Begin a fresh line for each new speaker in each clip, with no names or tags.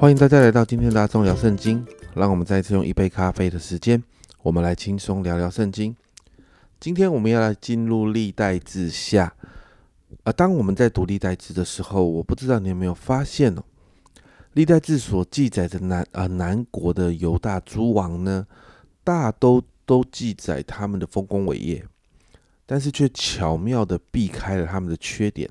欢迎大家来到今天的阿忠聊圣经。让我们再次用一杯咖啡的时间，我们来轻松聊聊圣经。今天我们要来进入历代志下。啊，当我们在读历代志的时候，我不知道你有没有发现哦，历代志所记载的南啊南国的犹大诸王呢，大都都记载他们的丰功伟业，但是却巧妙的避开了他们的缺点。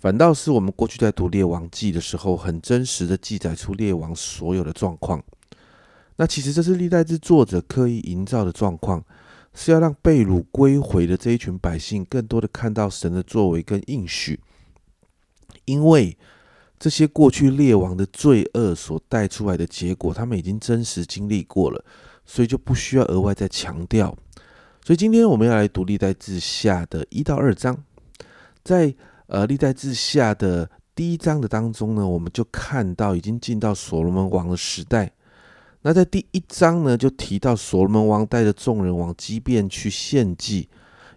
反倒是我们过去在读列王记的时候，很真实的记载出列王所有的状况。那其实这是历代志作者刻意营造的状况，是要让被掳归回的这一群百姓更多的看到神的作为跟应许。因为这些过去列王的罪恶所带出来的结果，他们已经真实经历过了，所以就不需要额外再强调。所以今天我们要来读历代志下的一到二章，在。呃，历代志下的第一章的当中呢，我们就看到已经进到所罗门王的时代。那在第一章呢，就提到所罗门王带着众人往基变去献祭，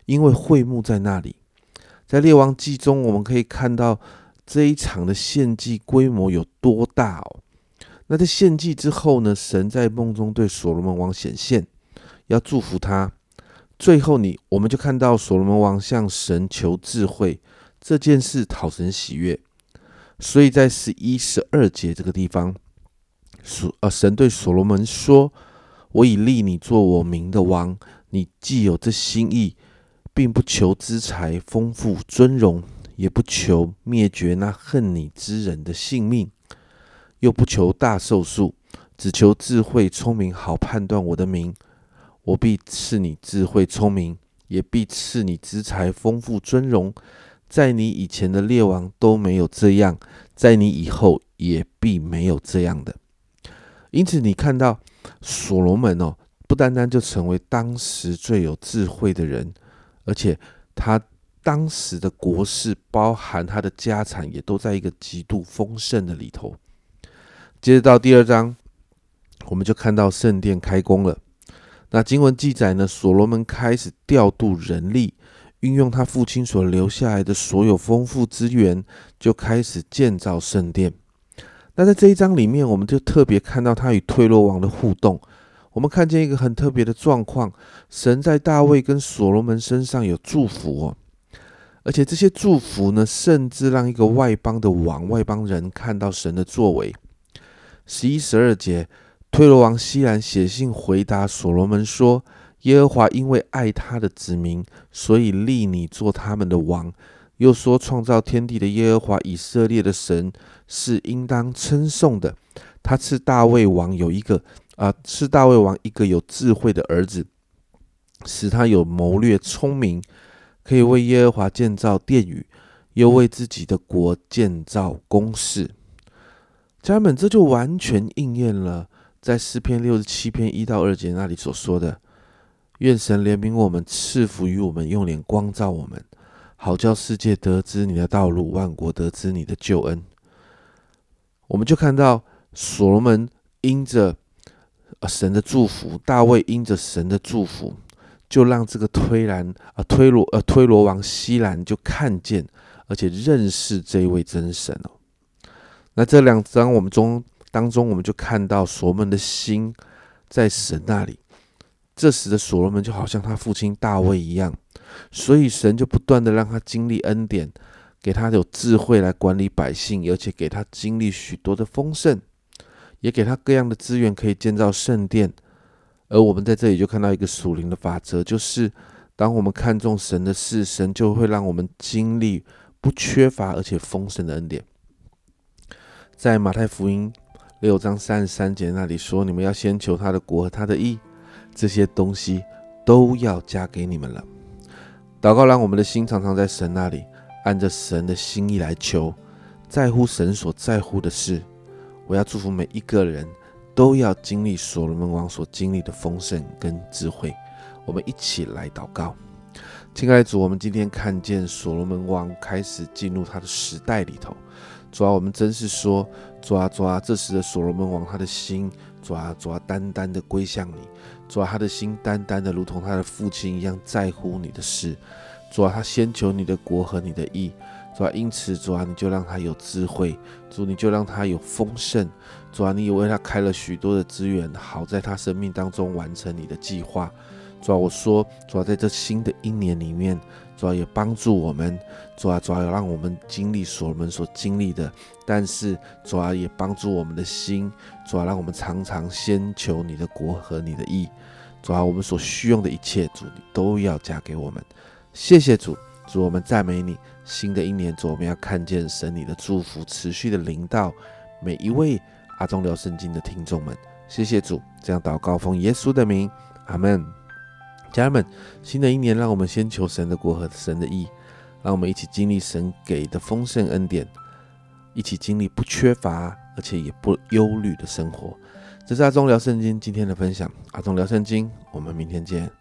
因为会幕在那里。在列王记中，我们可以看到这一场的献祭规模有多大哦。那在献祭之后呢，神在梦中对所罗门王显现，要祝福他。最后，你我们就看到所罗门王向神求智慧。这件事讨神喜悦，所以在十一、十二节这个地方，所呃神对所罗门说：“我已立你做我名的王，你既有这心意，并不求资财、丰富、尊荣，也不求灭绝那恨你之人的性命，又不求大寿数，只求智慧、聪明，好判断我的名。我必赐你智慧、聪明，也必赐你资财、丰富、尊荣。”在你以前的列王都没有这样，在你以后也必没有这样的。因此，你看到所罗门哦，不单单就成为当时最有智慧的人，而且他当时的国事，包含他的家产，也都在一个极度丰盛的里头。接着到第二章，我们就看到圣殿开工了。那经文记载呢，所罗门开始调度人力。运用他父亲所留下来的所有丰富资源，就开始建造圣殿。那在这一章里面，我们就特别看到他与推罗王的互动。我们看见一个很特别的状况：神在大卫跟所罗门身上有祝福哦，而且这些祝福呢，甚至让一个外邦的王、外邦人看到神的作为。十一、十二节，推罗王西然写信回答所罗门说。耶和华因为爱他的子民，所以立你做他们的王。又说，创造天地的耶和华以色列的神是应当称颂的。他赐大卫王有一个啊，是大卫王一个有智慧的儿子，使他有谋略聪明，可以为耶和华建造殿宇，又为自己的国建造宫室。家人们，这就完全应验了在诗篇六十七篇一到二节那里所说的。愿神怜悯我们，赐福于我们，用脸光照我们，好叫世界得知你的道路，万国得知你的救恩。我们就看到所罗门因着神的祝福，大卫因着神的祝福，就让这个推兰啊推罗呃推罗王西兰就看见，而且认识这一位真神哦。那这两章我们中当中，我们就看到所罗门的心在神那里。这时的所罗门就好像他父亲大卫一样，所以神就不断的让他经历恩典，给他有智慧来管理百姓，而且给他经历许多的丰盛，也给他各样的资源可以建造圣殿。而我们在这里就看到一个属灵的法则，就是当我们看重神的事，神就会让我们经历不缺乏而且丰盛的恩典。在马太福音六章三十三节那里说：“你们要先求他的国和他的义。”这些东西都要加给你们了。祷告让我们的心常常在神那里，按着神的心意来求，在乎神所在乎的事。我要祝福每一个人都要经历所罗门王所经历的丰盛跟智慧。我们一起来祷告，亲爱的主，我们今天看见所罗门王开始进入他的时代里头。主啊，我们真是说，主啊，主啊，这时的所罗门王他的心，主啊，主啊，单单的归向你。主啊，他的心单单的如同他的父亲一样在乎你的事。主啊，他先求你的国和你的意。主啊，因此主啊，你就让他有智慧，主你就让他有丰盛，主啊，你也为他开了许多的资源，好在他生命当中完成你的计划。主啊，我说，主啊，在这新的一年里面，主啊，也帮助我们，主啊，主啊，让我们经历所我们所经历的，但是主啊，也帮助我们的心，主啊，让我们常常先求你的国和你的意，主啊，我们所需用的一切，主你都要加给我们。谢谢主，主我们赞美你。新的一年，主我们要看见神你的祝福持续的临到每一位阿忠聊圣经的听众们。谢谢主，这样祷告奉耶稣的名，阿门。家人们，新的一年，让我们先求神的国和神的意，让我们一起经历神给的丰盛恩典，一起经历不缺乏而且也不忧虑的生活。这是阿忠聊圣经今天的分享，阿忠聊圣经，我们明天见。